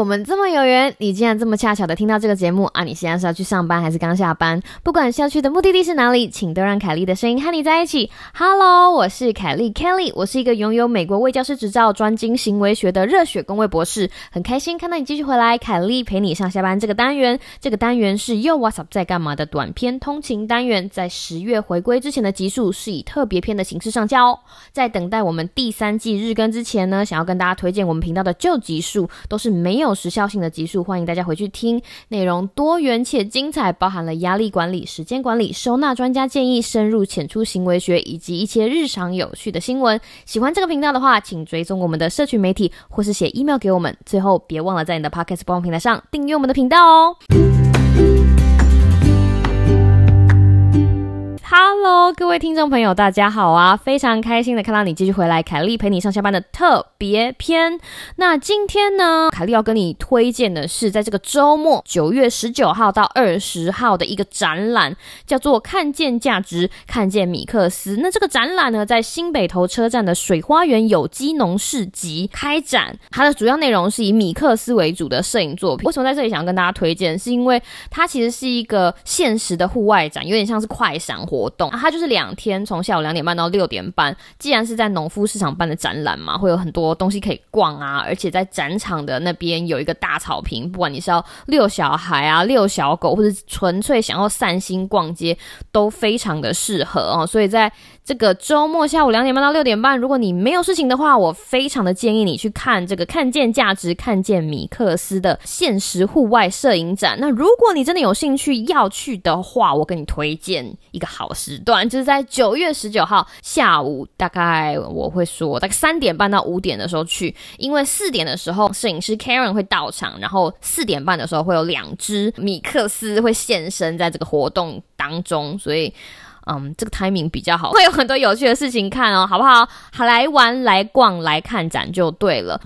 我们这么有缘，你竟然这么恰巧的听到这个节目啊！你现在是要去上班还是刚下班？不管是要去的目的地是哪里，请都让凯莉的声音和你在一起。Hello，我是凯莉 Kelly，我是一个拥有美国卫教师执照、专精行为学的热血工位博士。很开心看到你继续回来，凯莉陪你上下班这个单元。这个单元是又 What's Up 在干嘛的短篇通勤单元，在十月回归之前的集数是以特别篇的形式上架哦。在等待我们第三季日更之前呢，想要跟大家推荐我们频道的旧集数，都是没有时效性的集数，欢迎大家回去听。内容多元且精彩，包含了压力管理、时间管理、收纳专家建议、深入浅出行为学以及一些日常有趣的新闻。喜欢这个频道的话，请追踪我们的社群媒体，或是写 email 给我们。最后，别忘了在你的 Podcast 播放平台上订阅我们的频道哦。Hello，各位听众朋友，大家好啊！非常开心的看到你继续回来，凯莉陪你上下班的特别篇。那今天呢，凯莉要跟你推荐的是，在这个周末九月十九号到二十号的一个展览，叫做“看见价值，看见米克斯”。那这个展览呢，在新北投车站的水花园有机农市集开展。它的主要内容是以米克斯为主的摄影作品。为什么在这里想要跟大家推荐？是因为它其实是一个现实的户外展，有点像是快闪活。活动，它就是两天，从下午两点半到六点半。既然是在农夫市场办的展览嘛，会有很多东西可以逛啊。而且在展场的那边有一个大草坪，不管你是要遛小孩啊、遛小狗，或者纯粹想要散心逛街，都非常的适合哦。所以在这个周末下午两点半到六点半，如果你没有事情的话，我非常的建议你去看这个看见价值、看见米克斯的现实户外摄影展。那如果你真的有兴趣要去的话，我给你推荐一个好。时段就是在九月十九号下午，大概我会说大概三点半到五点的时候去，因为四点的时候摄影师 Karen 会到场，然后四点半的时候会有两只米克斯会现身在这个活动当中，所以嗯，这个 timing 比较好，会有很多有趣的事情看哦，好不好？好来玩、来逛、来看展就对了。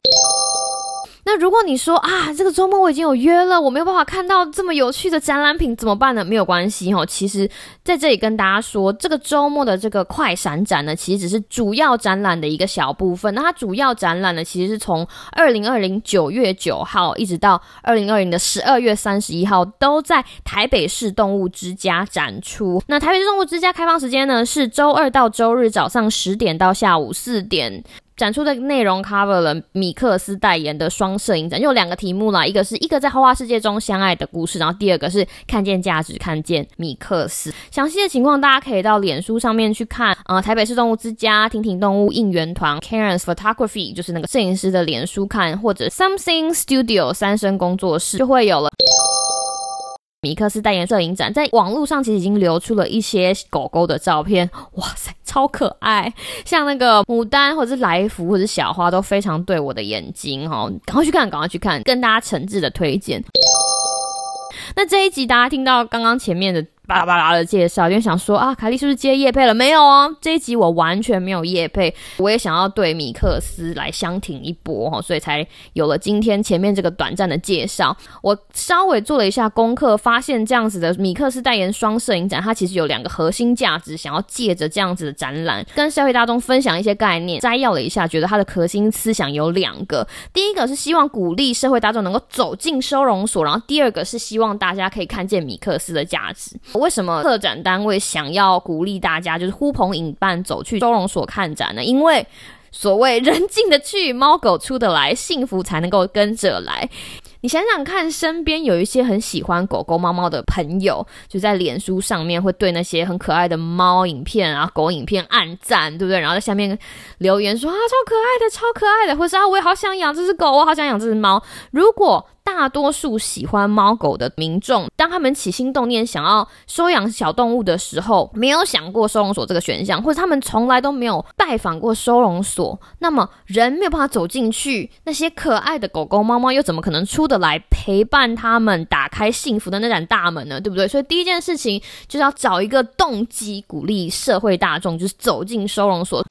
那如果你说啊，这个周末我已经有约了，我没有办法看到这么有趣的展览品，怎么办呢？没有关系哦，其实在这里跟大家说，这个周末的这个快闪展呢，其实只是主要展览的一个小部分。那它主要展览呢，其实是从二零二零九月九号一直到二零二零的十二月三十一号，都在台北市动物之家展出。那台北市动物之家开放时间呢，是周二到周日早上十点到下午四点。展出的内容 cover 了米克斯代言的双摄影展，有两个题目啦，一个是一个在花花世界中相爱的故事，然后第二个是看见价值，看见米克斯。详细的情况大家可以到脸书上面去看，呃，台北市动物之家、婷婷动物应援团、Karen's Photography 就是那个摄影师的脸书看，或者 Something Studio 三生工作室就会有了。米克斯代言摄影展，在网络上其实已经流出了一些狗狗的照片，哇塞，超可爱！像那个牡丹，或者是来福，或者是小花，都非常对我的眼睛哦，赶快去看，赶快去看，跟大家诚挚的推荐。那这一集大家听到刚刚前面的。巴拉巴拉的介绍，就想说啊，凯莉是不是接叶配了？没有哦，这一集我完全没有叶配，我也想要对米克斯来相挺一波哈，所以才有了今天前面这个短暂的介绍。我稍微做了一下功课，发现这样子的米克斯代言双摄影展，它其实有两个核心价值，想要借着这样子的展览跟社会大众分享一些概念。摘要了一下，觉得它的核心思想有两个，第一个是希望鼓励社会大众能够走进收容所，然后第二个是希望大家可以看见米克斯的价值。为什么特展单位想要鼓励大家就是呼朋引伴走去收容所看展呢？因为所谓人进得去，猫狗出得来，幸福才能够跟着来。你想想看，身边有一些很喜欢狗狗、猫猫的朋友，就在脸书上面会对那些很可爱的猫影片啊、狗影片暗赞，对不对？然后在下面留言说啊，超可爱的，超可爱的，或是啊，我也好想养这只狗，我好想养这只猫。如果大多数喜欢猫狗的民众，当他们起心动念想要收养小动物的时候，没有想过收容所这个选项，或者他们从来都没有拜访过收容所，那么人没有办法走进去，那些可爱的狗狗、猫猫又怎么可能出得来陪伴他们打开幸福的那盏大门呢？对不对？所以第一件事情就是要找一个动机，鼓励社会大众就是走进收容所。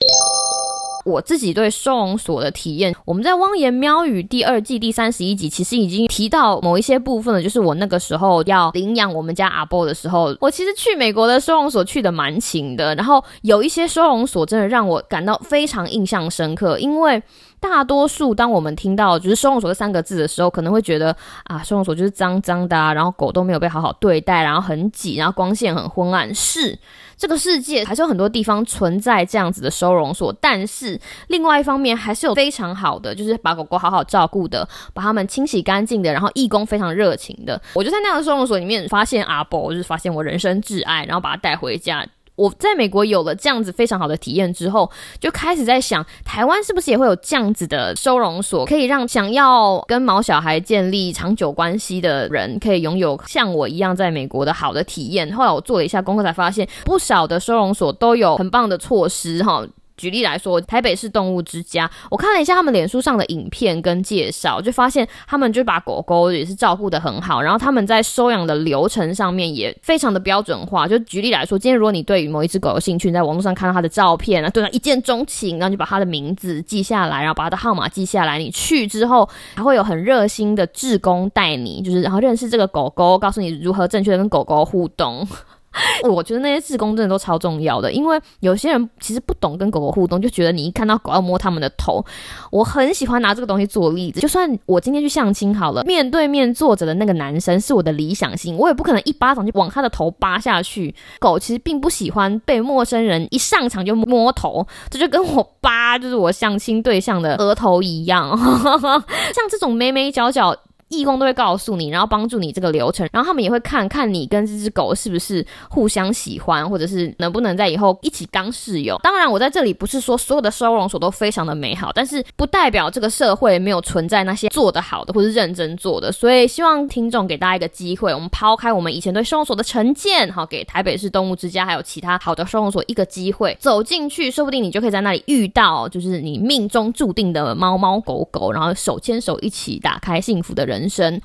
我自己对收容所的体验，我们在《汪言喵语》第二季第三十一集其实已经提到某一些部分了。就是我那个时候要领养我们家阿波的时候，我其实去美国的收容所去的蛮勤的，然后有一些收容所真的让我感到非常印象深刻，因为。大多数当我们听到就是收容所这三个字的时候，可能会觉得啊，收容所就是脏脏的，然后狗都没有被好好对待，然后很挤，然后光线很昏暗。是这个世界还是有很多地方存在这样子的收容所，但是另外一方面还是有非常好的，就是把狗狗好好照顾的，把它们清洗干净的，然后义工非常热情的。我就在那样的收容所里面发现阿宝，就是发现我人生挚爱，然后把它带回家。我在美国有了这样子非常好的体验之后，就开始在想，台湾是不是也会有这样子的收容所，可以让想要跟毛小孩建立长久关系的人，可以拥有像我一样在美国的好的体验。后来我做了一下功课，才发现不少的收容所都有很棒的措施，哈。举例来说，台北市动物之家，我看了一下他们脸书上的影片跟介绍，就发现他们就把狗狗也是照顾的很好，然后他们在收养的流程上面也非常的标准化。就举例来说，今天如果你对于某一只狗有兴趣，你在网络上看到它的照片啊，对它一见钟情，然后就把它的名字记下来，然后把它的号码记下来，你去之后还会有很热心的志工带你，就是然后认识这个狗狗，告诉你如何正确的跟狗狗互动。我觉得那些志工真的都超重要的，因为有些人其实不懂跟狗狗互动，就觉得你一看到狗要摸他们的头。我很喜欢拿这个东西做例子，就算我今天去相亲好了，面对面坐着的那个男生是我的理想型，我也不可能一巴掌就往他的头扒下去。狗其实并不喜欢被陌生人一上场就摸头，这就跟我扒就是我相亲对象的额头一样，像这种眉眉角角。义工都会告诉你，然后帮助你这个流程，然后他们也会看看你跟这只狗是不是互相喜欢，或者是能不能在以后一起当室友。当然，我在这里不是说所有的收容所都非常的美好，但是不代表这个社会没有存在那些做得好的或是认真做的。所以，希望听众给大家一个机会，我们抛开我们以前对收容所的成见，好，给台北市动物之家还有其他好的收容所一个机会，走进去，说不定你就可以在那里遇到，就是你命中注定的猫猫狗狗，然后手牵手一起打开幸福的人。人生。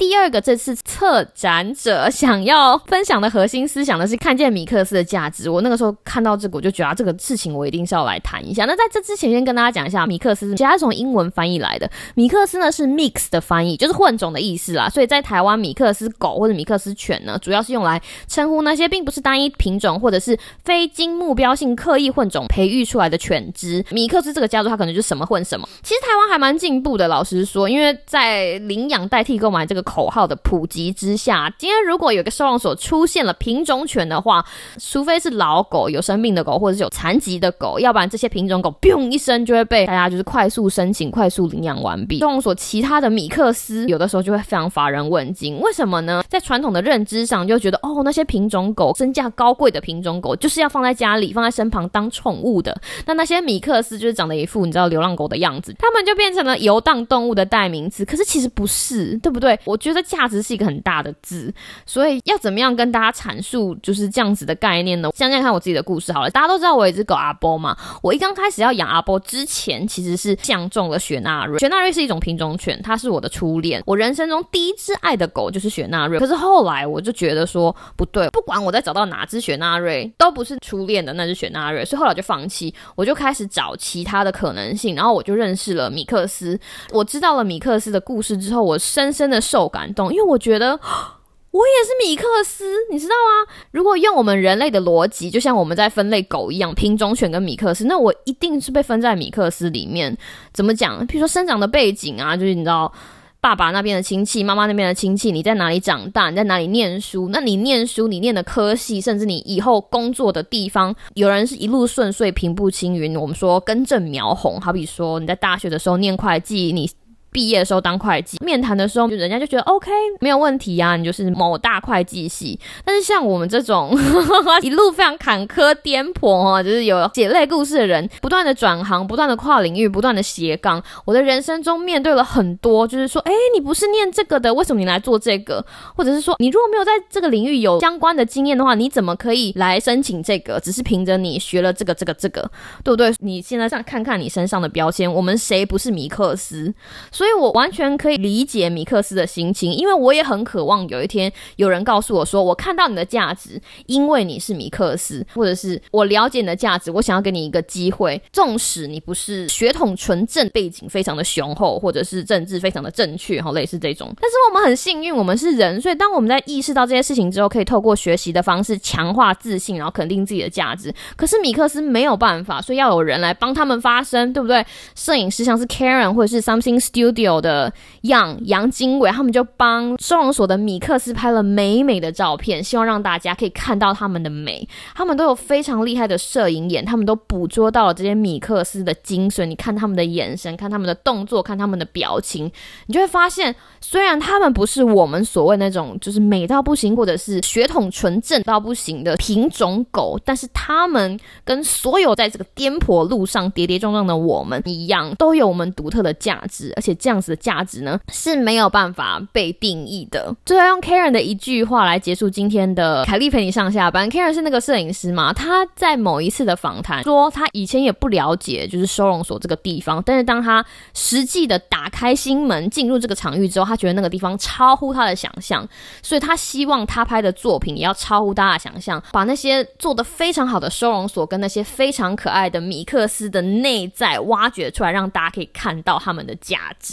第二个，这次策展者想要分享的核心思想呢，是看见米克斯的价值。我那个时候看到这个，我就觉得这个事情我一定是要来谈一下。那在这之前，先跟大家讲一下，米克斯其实它是从英文翻译来的。米克斯呢是 mix 的翻译，就是混种的意思啦。所以在台湾，米克斯狗或者米克斯犬呢，主要是用来称呼那些并不是单一品种或者是非经目标性刻意混种培育出来的犬只。米克斯这个家族，它可能就什么混什么。其实台湾还蛮进步的，老实说，因为在领养代替购买这个。口号的普及之下，今天如果有个收容所出现了品种犬的话，除非是老狗、有生病的狗，或者是有残疾的狗，要不然这些品种狗，砰一声就会被大家就是快速申请、快速领养完毕。收容所其他的米克斯，有的时候就会非常乏人问津。为什么呢？在传统的认知上，就觉得哦，那些品种狗、身价高贵的品种狗，就是要放在家里、放在身旁当宠物的。那那些米克斯就是长得一副你知道流浪狗的样子，他们就变成了游荡动物的代名词。可是其实不是，对不对？我。觉得价值是一个很大的字，所以要怎么样跟大家阐述就是这样子的概念呢？想想看我自己的故事好了。大家都知道我有一只狗阿波嘛，我一刚开始要养阿波之前，其实是相中了雪纳瑞。雪纳瑞是一种品种犬，它是我的初恋，我人生中第一只爱的狗就是雪纳瑞。可是后来我就觉得说不对，不管我在找到哪只雪纳瑞，都不是初恋的那只雪纳瑞，所以后来就放弃，我就开始找其他的可能性，然后我就认识了米克斯。我知道了米克斯的故事之后，我深深的受。感动，因为我觉得 我也是米克斯，你知道吗？如果用我们人类的逻辑，就像我们在分类狗一样，品种犬跟米克斯，那我一定是被分在米克斯里面。怎么讲？比如说生长的背景啊，就是你知道爸爸那边的亲戚，妈妈那边的亲戚，你在哪里长大，你在哪里念书？那你念书，你念的科系，甚至你以后工作的地方，有人是一路顺遂，平步青云。我们说根正苗红，好比说你在大学的时候念会计，你。毕业的时候当会计，面谈的时候就人家就觉得 OK 没有问题呀，你就是某大会计系。但是像我们这种 一路非常坎坷颠簸哈，就是有血泪故事的人，不断的转行，不断的跨领域，不断的斜杠。我的人生中面对了很多，就是说，哎，你不是念这个的，为什么你来做这个？或者是说，你如果没有在这个领域有相关的经验的话，你怎么可以来申请这个？只是凭着你学了这个、这个、这个，对不对？你现在上看看你身上的标签，我们谁不是米克斯？所以我完全可以理解米克斯的心情，因为我也很渴望有一天有人告诉我说，我看到你的价值，因为你是米克斯，或者是我了解你的价值，我想要给你一个机会，纵使你不是血统纯正，背景非常的雄厚，或者是政治非常的正确，好类似这种。但是我们很幸运，我们是人，所以当我们在意识到这些事情之后，可以透过学习的方式强化自信，然后肯定自己的价值。可是米克斯没有办法，所以要有人来帮他们发声，对不对？摄影师像是 Karen 或者是 Something Studio 的 Young 杨经纬，他们就帮收容所的米克斯拍了美美的照片，希望让大家可以看到他们的美。他们都有非常厉害的摄影眼，他们都捕捉到了这些米克斯的精髓。你看他们的眼神，看他们的动作，看他们的表情，你就会发现，虽然他们不是我们所谓那种就是美到不行，或者是血统纯正到不行的品种狗，但是他们跟所有在这个颠簸路上跌跌撞撞的我们一样，都有我们独特的价值，而且这样子的价值呢是没有办法被定义的。最后用 Karen 的一句话来结束今天的凯莉陪你上下班。Karen 是那个摄影师嘛？他在某一次的访谈说，他以前也不了解就是收容所这个地方，但是当他实际的打开心门进入这个场域之后，他觉得那个地方超乎他的想象，所以他希望他拍的作品也要超乎大家的想象，把那些做的非常好的收容所跟那些非常可爱的米克斯的内在挖掘出来，让大家可以看到他们的价值。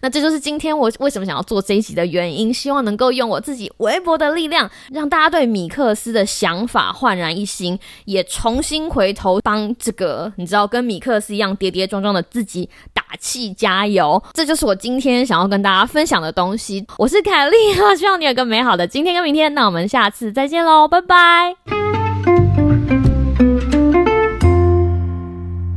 那这就是今天我为什么想要做这一集的原因，希望能够用我自己微薄的力量，让大家对米克斯的想法焕然一新，也重新回头帮这个你知道跟米克斯一样跌跌撞撞的自己打气加油。这就是我今天想要跟大家分享的东西。我是凯莉，希望你有个美好的今天跟明天。那我们下次再见喽，拜拜。